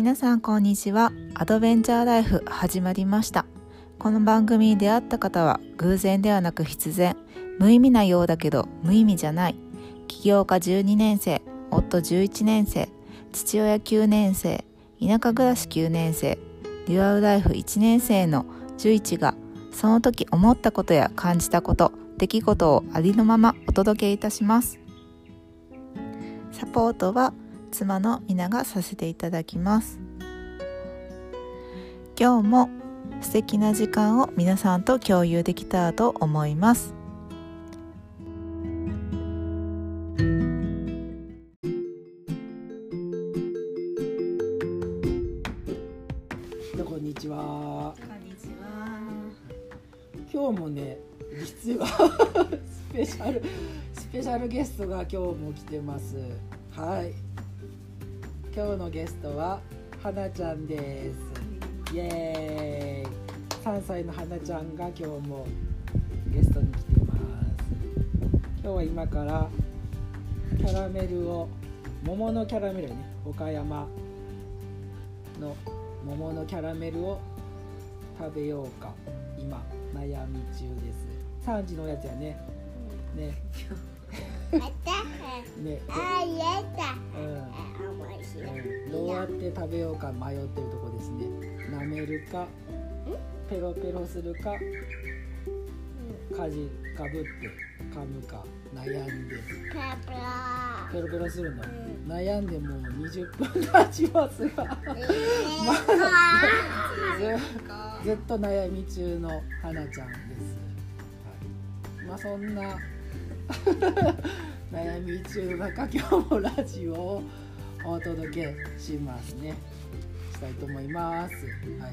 皆さんこんにちは。アドベンチャーライフ始まりました。この番組に出会った方は偶然ではなく必然。無意味なようだけど無意味じゃない。起業家12年生夫11年生父親9年生田舎暮らし9年生デュアルライフ1年生の11がその時思ったことや感じたこと出来事をありのままお届けいたします。サポートは妻の皆がさせていただきます今日も素敵な時間を皆さんと共有できたらと思いますこんにちは。こんにちは今日もね、実は スペシャルスペシャルゲストが今日も来てます。はい。今日のゲストは花ちゃんです。イエーイ。3歳の花ちゃんが今日もゲストに来てます。今日は今からキャラメルを桃のキャラメルね、岡山の桃のキャラメルを食べようか今悩み中です3時のおやつやねねね。あやだうん。面白い。うんどうやって食べようか迷ってるとこですね。舐めるかペロペロするかかじかぶって噛むか悩んで。ペロペロ。するの？ん。悩んでもう20分経ちますが。ずずっと悩み中の花ちゃんです、はい、まあそんな 悩み中の中今日もラジオをお届けしますね。したいと思います、はい、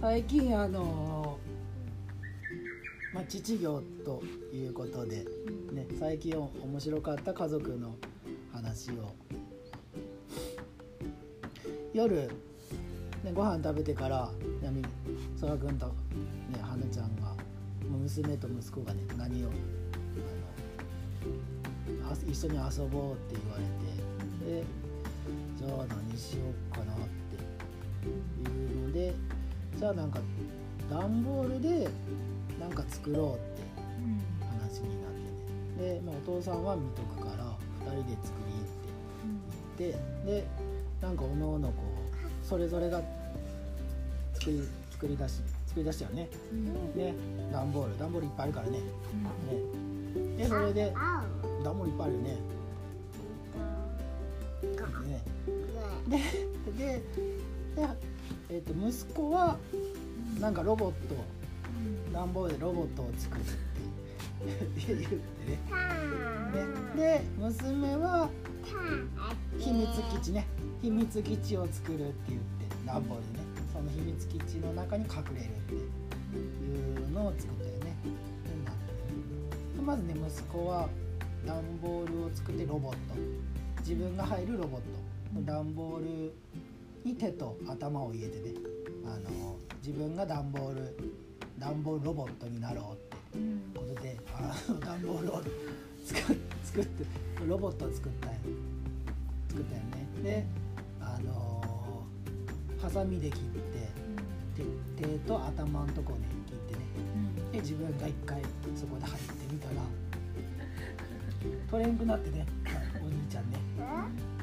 最近あのまあ、父業ということで、ね、最近面白かった家族の話を。夜、ね、ご飯食べてから何そらくんと、ね、花ちゃんが娘と息子がね何を一緒に遊ぼうって言われてでじゃあ何しようかなっていうのでじゃあなんか段ボールでなんか作ろうって話になってね。で、まあ、お父さんは見とくから2人で作りって言ってでなんかおのおのこうそれぞれが作り作り出し作り出したよね。ね段ボール段ボールいっぱいあるからね。ね。でそれで段ボールいっぱいあるよね。ね。ででで、えー、と息子はなんかロボット段ボールでロボットを作るって言ってね。でで娘は秘密基地ね。秘密基地を作るって言って段ボールでね。その秘密基地の中に隠れるっていうのを作ったよね。でまずね息子は段ボールを作ってロボット。自分が入るロボット。段ボールに手と頭を入れてね。あの自分が段ボール段ボールロボットになろうって。ことであの段ボールを作作ってロボットを作ったよ。作ったよね。であのハサミで切って手手と頭のとこね切ってね。で自分が一回そこで入ってみたら取れんくなってね。お兄ちゃんね。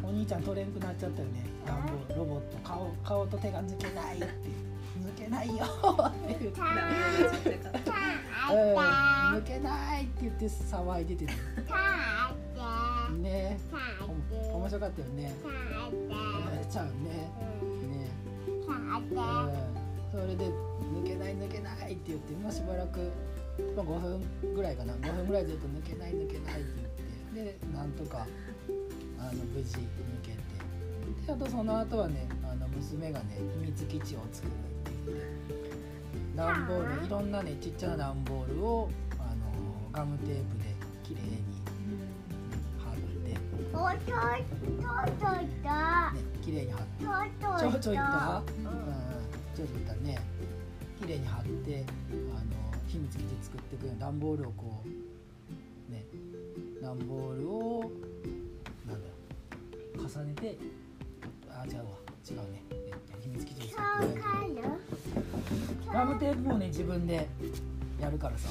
お兄ちゃん取れんくなっちゃったよね。段ボールロボット顔顔と手が抜けないって。抜けないよ。って言って うん。抜けないって。言って騒いでてね面白かったよね。えちゃうね。ね。うん。それで抜けない抜けないって言ってもうしばらく、まあ、5分ぐらいかな。5分ぐらいずっと抜けない抜けないってでなんとかあの無事抜けて。であとその後はねあの娘がね秘密基地を作るって言って段ボールいろんなねちっちゃな段ボールをあのガムテープで綺麗に貼って、ね、綺麗に貼って。ちょちょいった、うん、ちょいったね。綺麗に貼ってあの秘密基地作ってくる段ボールをこうね段ボールをなんだろう重ねてあ違うわ違うね。秘密基地にガムテープもね自分でやるからさ。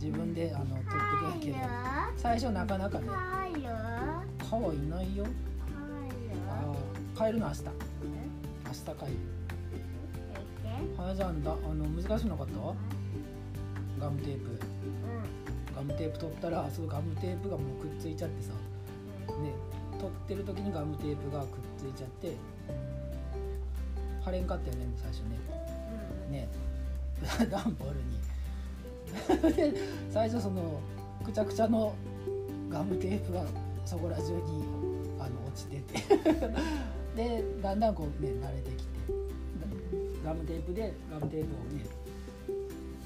自分であの取ってくるやけど最初なかなかね帰る蚊はいないよ。あー帰るの明日。明日帰る。はやちゃんだあの難しくなかった？ガムテープガムテープ取ったらそのガムテープがもうくっついちゃってさね取ってる時にガムテープがくっついちゃって貼れんかったよね最初ね。ね。段ボールに。で 最初そのくちゃくちゃのガムテープがそこら中にあの落ちてて。でだんだんこうね慣れてきて。ガムテープでガムテープをね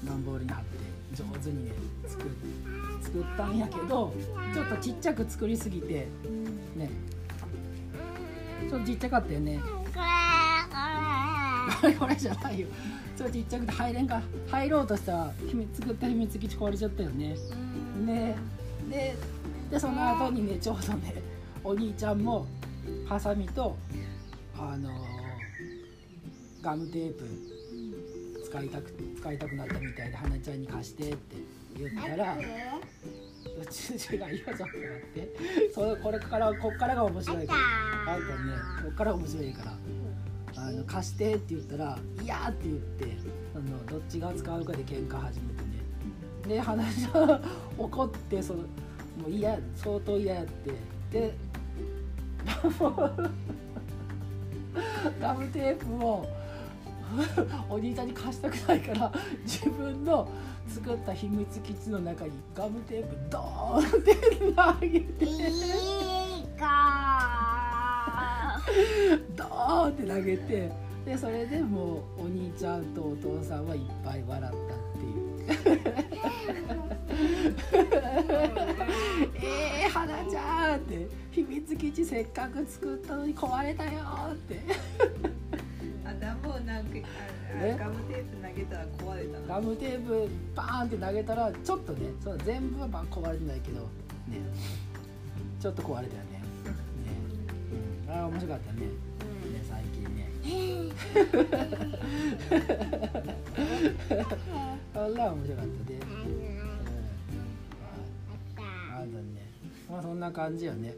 段ボールに貼って上手にね作作ったんやけどちょっとちっちゃく作りすぎてね。ちょっとちっちゃかったよね。こ れこれじゃないよ。ちょっとちっちゃくて入れんか。入ろうとしたら秘密作った秘密基地壊れちゃったよね。ね。ででその後にねちょうどねお兄ちゃんもハサミとあのガムテープ使いたく使いたくなったみたいで花ちゃんに貸してって言ったらうちうちが「いやちょっと待って。それこれからこっからが面白い。からあんたねこっから面白いからあの貸してって言ったら「いや」って言ってあのどっちが使うかで喧嘩始めてね。で話が 怒ってそのもう嫌相当嫌やって。で ガムテープを お兄ちゃんに貸したくないから自分の作った秘密基地の中にガムテープドーンって投げてドーンって投げてでそれでもうお兄ちゃんとお父さんはいっぱい笑ったっていう。えー、花ちゃんって秘密基地せっかく作ったのに壊れたよってボールなん。かえガムテープ投げたら壊れたのガムテープバーンって投げたらちょっとねそう全部はまあ壊れてないけどね。ちょっと壊れたよね。ね、うん、あれ面白かったね。ね最近ね。あら面白かったね、うん、ああだねまあそんな感じよね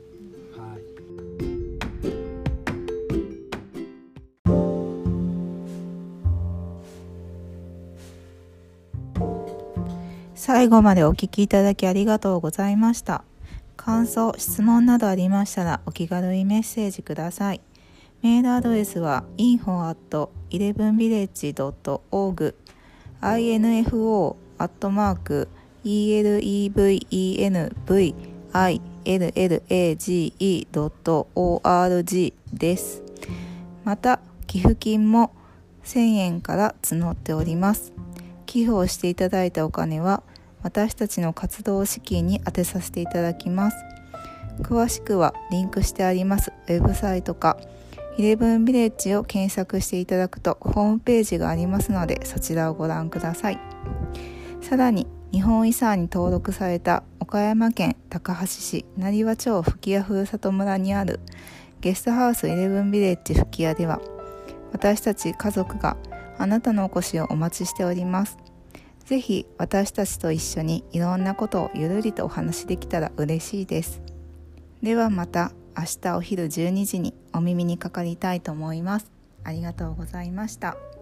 最後までお聞きいただきありがとうございました。感想質問などありましたらお気軽にメッセージください。メールアドレスは info.11village.org info.elevenvillage.org です。また寄付金も1000円から募っております。寄付をしていただいたお金は私たちの活動資金に充てさせていただきます。詳しくはリンクしてありますウェブサイトかイレブンビレッジを検索していただくとホームページがありますのでそちらをご覧ください。さらに日本遺産に登録された岡山県高梁市成羽町吹屋ふるさと村にあるゲストハウスイレブンビレッジ吹屋では私たち家族があなたのお越しをお待ちしております。ぜひ私たちと一緒にいろんなことをゆるりとお話しできたら嬉しいですではまた明日お昼12時にお耳にかかりたいと思いますありがとうございました。